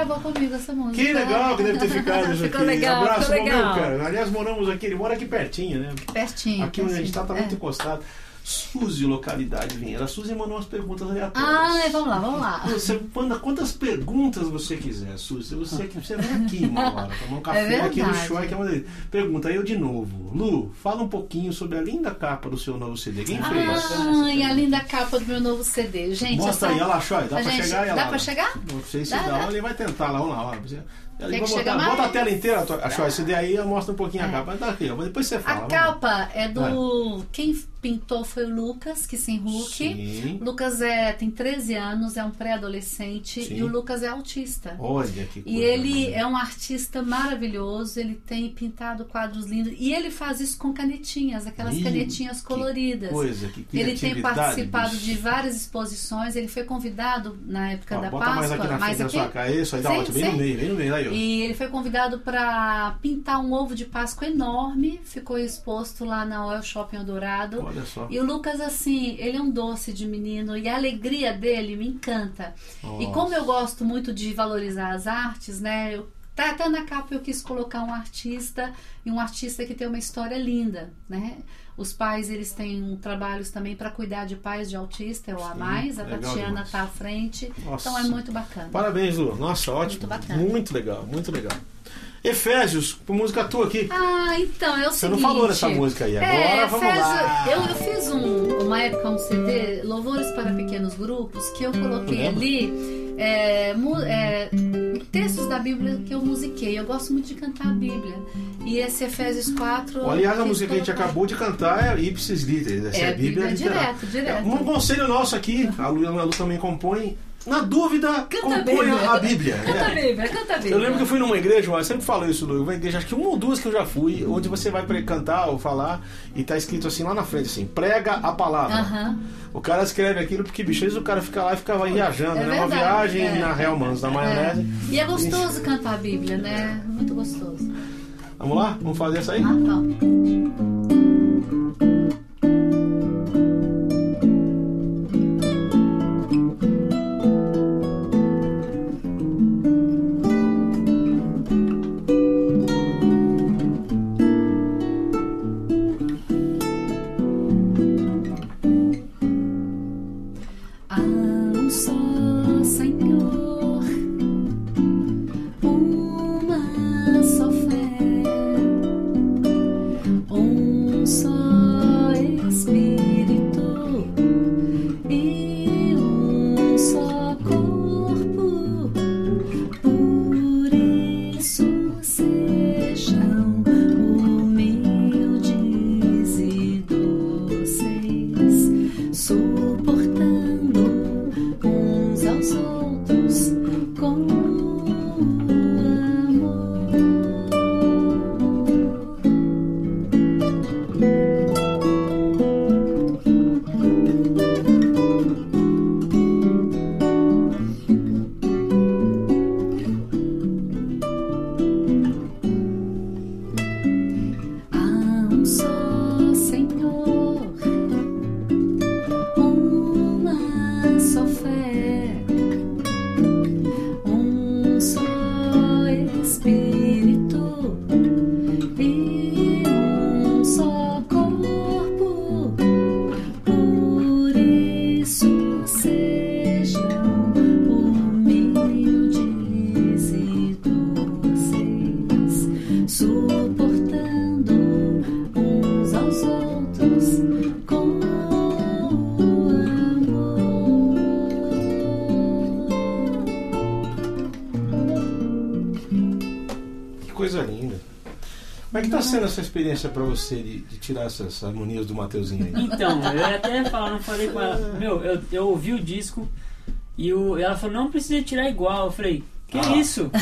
gravou comigo essa música. Que legal que deve ter ficado Ficou legal, Abraço ficou pro meu, legal. cara. Aliás, moramos aqui, ele mora aqui pertinho, né? Pertinho. Aqui onde a gente tá, tá pertinho. muito É. encostado. Suzy, localidade Vinheira. A Suzy mandou umas perguntas aleatórias. Ah, vamos lá, vamos lá. Você manda quantas perguntas você quiser, Suzy. Você, você vem aqui uma hora, tomar um café É aqui no show. Que é uma. Pergunta eu de novo. Lu, fala um pouquinho sobre a linda capa do seu novo CD. Quem fez? Ai, a linda capa do meu novo CD. Gente, Mostra essa... aí, olha lá, Shoy. Dá a pra gente- chegar aí, Dá pra chegar? Não sei se Dá, dá, dá. ele vai tentar lá, vamos lá. Vamos lá. Que botar, bota a tela inteira, a Shoy. Esse daí eu mostro um pouquinho a É. capa. Mas tá aqui, ó. Depois você fala. A vamos lá. capa é do. Quem pintou foi o Lucas, que Hulk. Sim. O Lucas é, tem 13 anos, é um pré-adolescente e o Lucas é autista. Olha que coisa. E ele né? é um artista maravilhoso, ele tem pintado quadros lindos. E ele faz isso com canetinhas, aquelas Ih, canetinhas que coloridas. Coisa, que Ele tem participado bicho. de várias exposições, ele foi convidado na época Ó, da bota Páscoa. mais aqui na frente da sua cara. Isso aí dá Sim, ótimo. Bem no meio, bem no meio. Aí, ó. E ele foi convidado para pintar um ovo de Páscoa enorme, ficou exposto lá na Oil Shopping Eldorado. Olha só. E o Lucas, assim, ele é um doce de menino e a alegria dele me encanta. E Nossa. como eu gosto muito de valorizar as artes, né? Eu, tá até na capa eu quis colocar um artista e um artista que tem uma história linda, né? Os pais, eles têm trabalhos também para cuidar de pais de autista, eu a mais. A Tatiana demais. tá à frente. Nossa. Então é muito bacana. Parabéns, Lu. Nossa, ótimo. Muito bacana. Muito legal, muito legal. Efésios, com música tua aqui. Ah, então, é o Você seguinte. não falou dessa música aí. Agora É, vamos fez- lá. Eu, eu fiz um, uma época um CD, Louvores para Pequenos Grupos, que eu coloquei ali é, é, textos da Bíblia que eu musiquei. Eu gosto muito de cantar a Bíblia. E esse Efésios 4. Aliás, a eu música que a gente acabou de cantar é Ipsis Liter. Essa É, é a Bíblia, Bíblia literal. direto, direto. Um conselho nosso aqui, a Lu, a Lu também compõe. Na dúvida, Canta a componha Bíblia. a Bíblia. Canta a né? Bíblia, canta a Bíblia. Eu lembro que eu fui numa igreja, eu sempre falo isso, Lu, uma igreja, acho que uma ou duas que eu já fui, onde você vai cantar ou falar e tá escrito assim lá na frente, assim, prega a palavra. O cara escreve aquilo porque, bicho, o cara fica lá e fica viajando, É né? Uma verdade, viagem é. na Real Manos, da maionese. É. E é gostoso cantar a Bíblia, né? Muito gostoso. Vamos lá? Vamos fazer essa aí? Ah, então. Experiência pra você de, de tirar essas harmonias do Mateuzinho aí? Então, eu até falar, não falei com ela. Meu, eu, eu ouvi o disco e o, ela falou, não precisa tirar igual. Eu falei, que Ah. isso?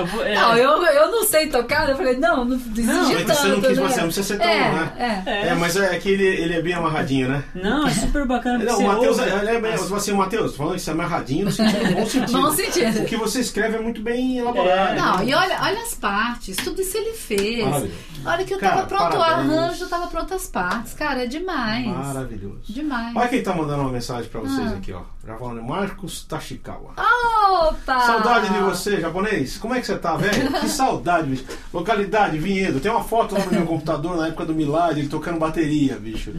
Eu vou- é, Não, eu, eu não sei tocar, eu falei, não, não exige Não, mas tanto, você não quis, né? você não precisa ser tão, é, né? É. é, É, mas é que ele, ele é bem amarradinho, né? Não, é super bacana. Não, o Matheus é, ele é bem. Assim, o Matheus, falando isso, é amarradinho no sentido, bom sentido. Bom sentido. O que você escreve é muito bem elaborado. É. Não, e olha, olha as partes, tudo isso ele fez. Maravilhoso. A hora que eu Cara, tava pronto o arranjo, tava pronto as partes. Cara, é demais. Maravilhoso. Demais. Olha quem tá mandando uma mensagem pra vocês Ah. aqui, ó. Falando, Marcos Tashikawa. Opa! Saudade de você, japonês. Como é que você tá, velho? Que saudade, bicho. Localidade, Vinhedo. Tem uma foto lá no meu computador na época do Milad, ele tocando bateria, bicho.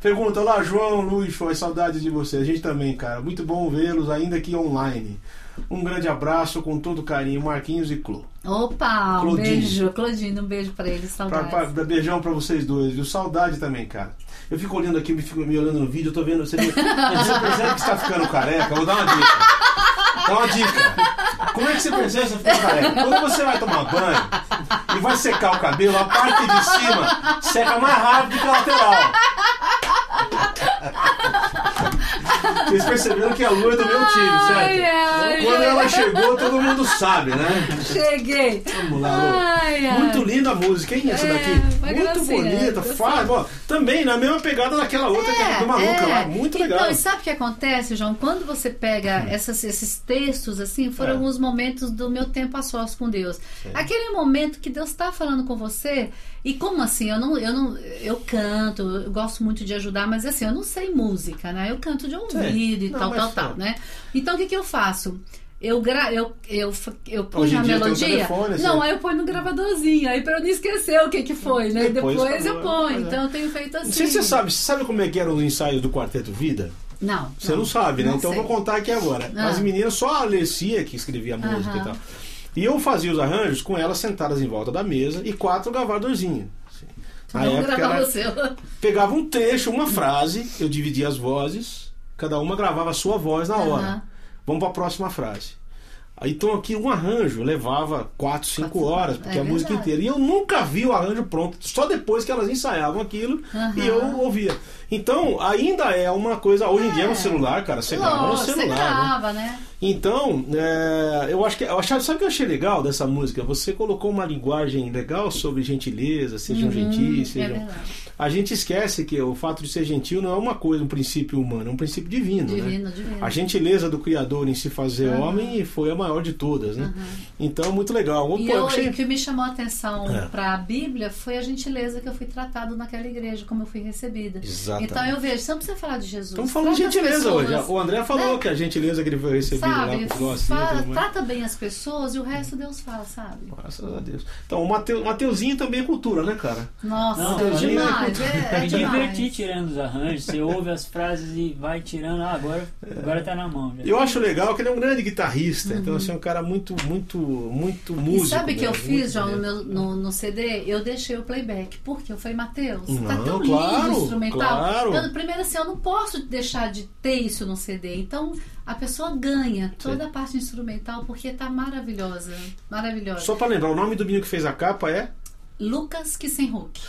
Pergunta lá, João, Luiz, foi saudade de você. A gente também, cara. Muito bom vê-los, ainda que online. Um grande abraço com todo carinho, Marquinhos e Clô. Opa, um Claudine. beijo. Claudine, um beijo pra ele, Pra, saudades. pra- beijão pra vocês dois, viu? Saudade também, cara. Eu fico olhando aqui, me fico me olhando no vídeo, eu tô vendo. Você, você percebe que está ficando careca? Eu vou dar uma dica. Dá uma dica. Como é que você percebe que você tá ficando careca? Quando você vai tomar banho e vai secar o cabelo, a parte de cima seca mais rápido que a lateral. Vocês perceberam que a lua é do meu time, Ai, certo? ai, Quando ai. ela chegou, todo mundo sabe, né? Cheguei! Vamos lá, Lu. Muito linda a música, hein? Essa É, daqui. Muito gracinha, bonita, faz. ó, também na mesma pegada daquela outra que é do maluca é. lá. Muito legal. Hum. Então, e sabe o que acontece, João? Quando você pega essas- esses textos, assim, foram É. alguns momentos do meu tempo a sós com Deus. Aquele momento que Deus está falando com você. E como assim? Eu não, eu não, eu canto, eu gosto muito de ajudar, mas assim, eu não sei música, né? Eu canto de ouvido e Não, tal, tal, sim. tal, né? Então o que, que eu faço? Eu, gra eu, eu, eu ponho a melodia. telefone, não, você- aí eu ponho no gravadorzinho, aí pra eu não esquecer o que, que foi, né? Depois Depois, eu ponho. é. Então eu tenho feito assim. Não se você sabe, você sabe como é que eram os ensaios do Quarteto Vida? Não. Você não, sabe, né? não então eu sei. vou contar aqui agora. Ah. As meninas, só a Alessia que escrevia a música Aham. e tal. E eu fazia os arranjos com elas sentadas em volta da mesa e quatro gravadorzinhos. assim. Na Vamos época era- seu. pegava um trecho, uma frase, eu dividia as vozes, cada uma gravava a sua voz na hora. Aham. Vamos para a próxima frase. Aí, Então aqui um arranjo levava 4, 5 Quatro, horas, porque é a música verdade. inteira. E eu nunca vi o arranjo pronto, só depois que elas ensaiavam aquilo Aham. e eu ouvia. Então, ainda é uma coisa. Hoje em dia no celular, cara, você grava no Lógico, você celular. né? grava, né? Então, é, eu acho que. Eu achava, sabe o que eu achei legal dessa música? Você colocou uma linguagem legal sobre gentileza, sejam gentis, É sejam. verdade. a gente esquece que o fato de ser gentil não é uma coisa, um princípio humano, é um princípio divino. né? Divino, divino. A gentileza do Criador em se fazer Aham. homem foi a maior de todas, né? Então, muito legal. Pô, E eu achei- o que me chamou a atenção É. para a Bíblia foi a gentileza que eu fui tratado naquela igreja, como eu fui recebida. Exatamente. Então eu vejo, você não precisa falar de Jesus. Estamos falando de gentileza hoje. pessoas, O André falou né? que a gentileza que ele foi recebido Sabe, fala- assim, trata bem as pessoas e o resto Deus fala, sabe? Graças a Deus. Então, o Mateu, Mateuzinho também é cultura, né, cara? Nossa, Não, é eu demais, é, é Me demais. diverti tirando os arranjos. Você ouve as frases e vai tirando. Ah, agora, agora tá na mão. Já. Eu acho legal que ele é um grande guitarrista. Então, assim, é um cara muito, muito, muito músico. Uhum. E sabe o que eu mesmo, fiz, João, no, meu, no, no CD? Eu deixei o playback. Porque eu falei, Matheus, tá Não, tão claro, lindo o instrumental. claro. Eu, primeiro assim, eu não posso deixar de ter isso no CD. Então, a pessoa ganha toda Sim. a parte instrumental porque tá maravilhosa. Maravilhosa. Só pra lembrar, o nome do menino que fez a capa é. Lucas Kissenhook.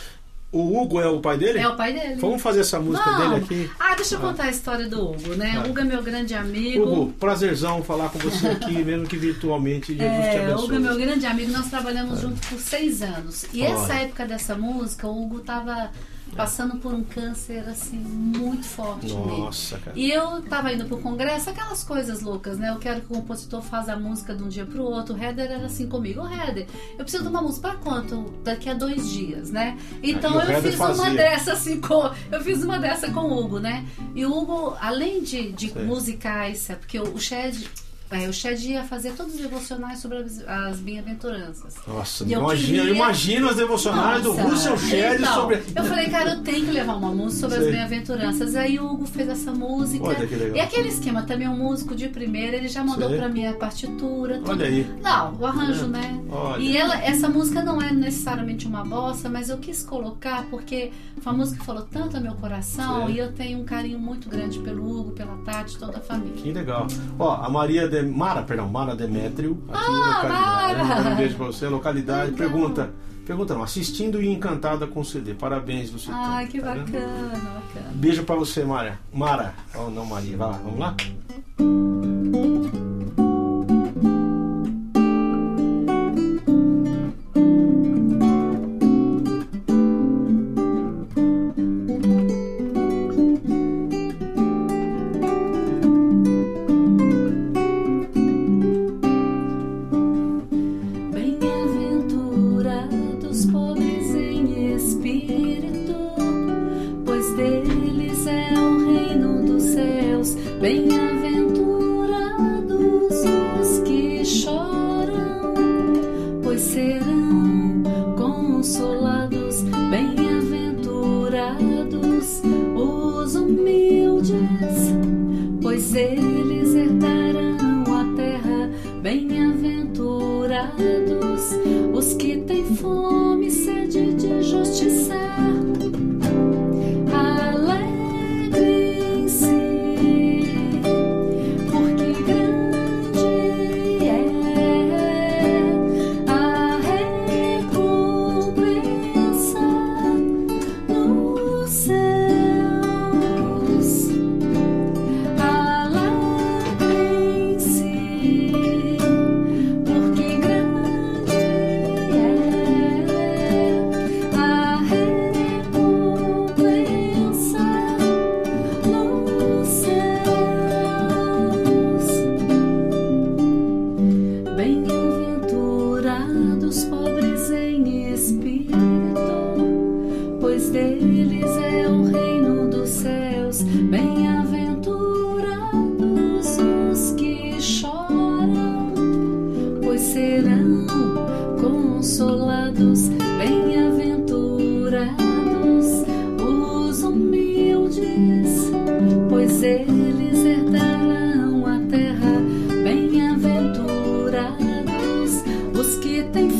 O Hugo é o pai dele? É o pai dele. Vamos fazer essa música Vamos. dele aqui. Ah, deixa eu contar a história do Hugo, né? Ah. O Hugo é meu grande amigo. Hugo, prazerzão falar com você aqui, mesmo que virtualmente. Jesus te É, o abençoe. Hugo é meu grande amigo, nós trabalhamos juntos por seis anos. E Olha. essa época dessa música, o Hugo tava passando por um câncer assim muito forte nele. Nossa, cara. E eu tava indo pro congresso, aquelas coisas loucas, né? Eu quero que o compositor faça a música de um dia pro outro. O Heather era assim comigo. Ô, Heather, eu preciso de uma música pra quanto? Daqui a dois dias, né? Então o eu fiz uma fazia. dessa assim com. Eu fiz uma dessa com o Hugo, né? E o Hugo, além de, de musicais, é porque o Shed. É, o Shed ia fazer todos os devocionais sobre as, as bem-aventuranças. Nossa, eu imagina, queria- imagina os devocionais do Nossa, Russell Shedd então, sobre. Eu falei, cara, eu tenho que levar uma música sobre Sei. as bem-aventuranças. Aí o Hugo fez essa música. Olha que legal. E aquele esquema também, um músico de primeira, ele já mandou pra mim a partitura. Tudo. Olha aí. Não, o arranjo, É. né? Olha. E ela, essa música não é necessariamente uma bossa, mas eu quis colocar porque foi uma música que falou tanto ao meu coração Sei. e eu tenho um carinho muito grande pelo Hugo, pela Tati, toda a família. Que legal. Ó, a Maria de... Mara, perdão, Mara Demétrio, aqui Ah, localidade. Um beijo pra você, localidade. Legal. Pergunta. Pergunta não, assistindo e encantada com o CD. Parabéns, Lucitão. Ai, que Tá vendo? bacana, bacana. Beijo pra você, Mara. Mara. Oh, não, Maria. Vai lá, vamos lá?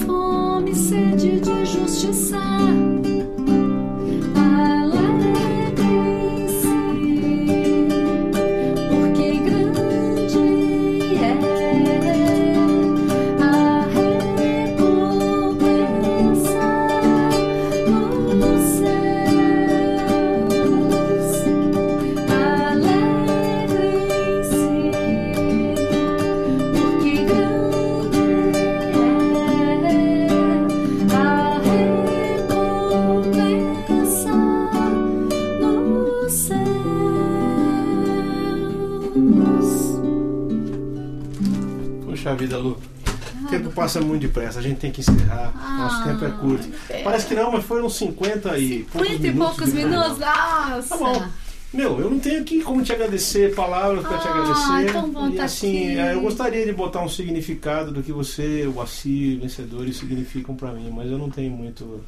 Fome sede de justiça. Passa muito depressa, a gente tem que encerrar. Nosso tempo é curto. Parece que não, mas foram 50 e poucos 50 e minutos. poucos de minutos, nossa! Tá bom. Meu, eu não tenho aqui como te agradecer, palavras para te Ah, agradecer. tão bom e tá assim, aqui. é, eu gostaria de botar um significado do que você, o Assi, vencedores significam para mim, mas eu não tenho muito.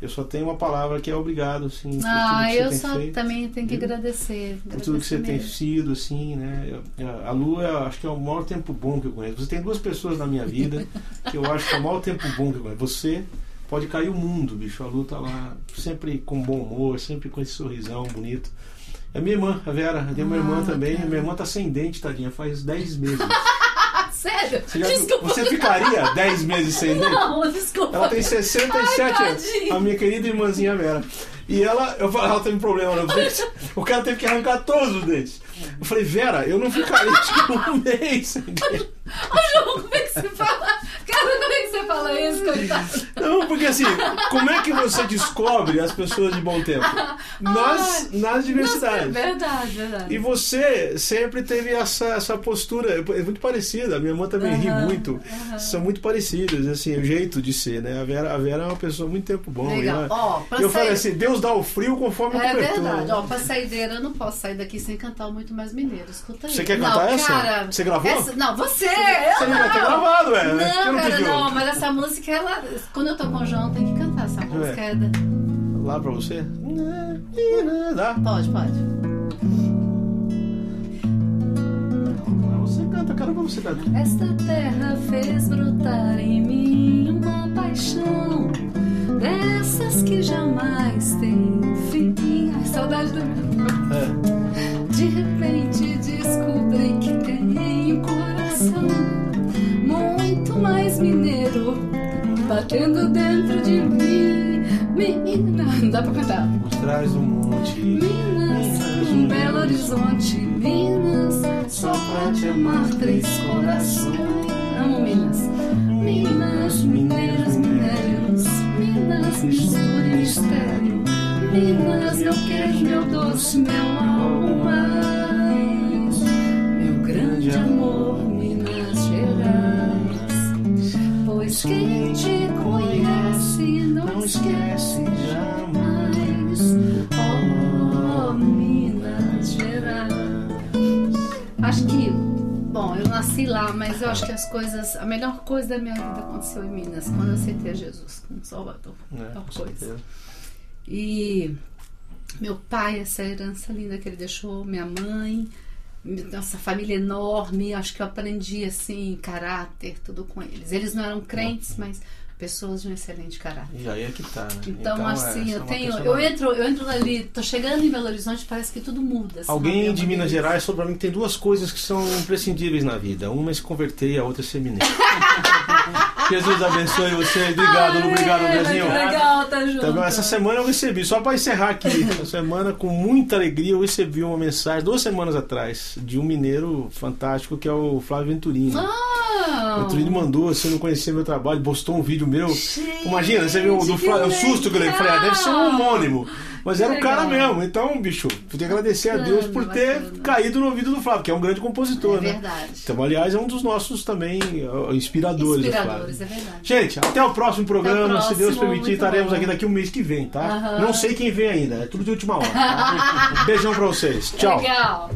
Eu só tenho uma palavra que é obrigado, assim, por Ah, tudo que eu você só tem feito. também tenho que viu? agradecer. por tudo que você agradecer tem mesmo. sido, assim, né? Eu- A Lu, é, acho que é o maior tempo bom que eu conheço. Você tem duas pessoas na minha vida que eu acho que é o maior tempo bom que eu conheço. Você pode cair o mundo, bicho. A Lu tá lá sempre com bom humor, sempre com esse sorrisão bonito. É minha irmã, a Vera. Eu tenho uma irmã Ah, também. cara. Minha irmã tá sem dente, tadinha, faz 10 meses. Sério? Você, desculpa. você ficaria 10 meses sem dente? Não, desculpa. Ela tem 67 Ai, anos. A minha querida irmãzinha Vera. E ela, eu falei, ela teve um problema nos dentes. O cara teve que arrancar todos os dentes. Eu falei, Vera, eu não ficaria tipo um mês sem dente. Ô, João, como é que você fala? Cara, como é que você fala isso, coitado? Não, porque assim, como é que você descobre as pessoas de bom tempo? Nas, nas diversidades. Verdade, verdade. E você sempre teve essa, essa postura, é muito parecida. A minha irmã também ri Aham, muito. São muito parecidas, assim, o jeito de ser, né? A Vera, a Vera é uma pessoa muito tempo bom. Legal. ela- Ó, eu sair- falei assim, Deus dá o frio conforme o É cobertor. verdade, ó, pra saideira eu não posso sair daqui sem cantar o Muito Mais Mineiro. Escuta aí. Você quer não, cantar essa? Cara, Você gravou? essa- não, você! Você não vai ter gravado. Não, Por que não cara, pediu? não, mas essa música, ela. Quando eu tô com o João, tem que cantar essa música. É. da- Lá pra você? Dá. Pode, pode. Você canta, cara, pra você cantar. Esta terra fez brotar em mim uma paixão dessas que jamais tem fim. Ai, saudade do É. De repente descobri que tenho coração muito mais mineiro batendo dentro de mim. Menina, não dá pra cantar. Por trás do monte. Minas, um belo horizonte. Minas, só pra te amar três corações. Amo Minas. Minas, mineiros, minérios. Minas, mistura e mistério. Minas, meu queijo, meu doce, meu algo mais. Meu grande amor, Minas Gerais. Pois quem te não esquece jamais. Oh, Minas Gerais. Acho que, bom, eu nasci lá mas eu acho que as coisas. A melhor coisa da minha vida aconteceu em Minas, quando eu aceitei Jesus como Salvador. É, com coisa. certeza. E meu pai, essa herança linda que ele deixou, minha mãe, nossa família enorme, acho que eu aprendi assim, caráter, tudo com eles. Eles não eram crentes, mas pessoas de um excelente caráter. E aí é que tá, né? Então, assim, essa é eu tenho. Eu entro, eu entro ali, tô chegando em Belo Horizonte, parece que tudo muda. assim, Alguém de Minas. Gerais falou pra mim que tem duas coisas que são imprescindíveis na vida. Uma é se converter e a outra é ser mineiro. Jesus abençoe vocês. Obrigado, Ah, obrigado, é, Brasil. Legal, tá junto. Então, essa semana eu recebi, só para encerrar aqui, essa semana com muita alegria eu recebi uma mensagem duas semanas atrás de um mineiro fantástico que é o Flávio Venturini. Ah, O Venturini mandou, você não conhecia meu trabalho, postou um vídeo meu. Gente, Imagina, você viu o do Flávio, o susto que eu. Falei, ah, deve ser um homônimo. Mas era o cara mesmo. Então, bicho, eu tenho que agradecer a Bacana, Deus por ter bacana. caído no ouvido do Flávio, que é um grande compositor, É né? verdade. Então, aliás, é um dos nossos também inspiradores. Flávio. Inspiradores, é verdade. Gente, até o próximo programa. O Se Deus próximo, permitir, estaremos bom. aqui daqui um mês que vem, tá? Não sei quem vem ainda, é tudo de última hora. Tá? Beijão pra vocês. Tchau. Legal.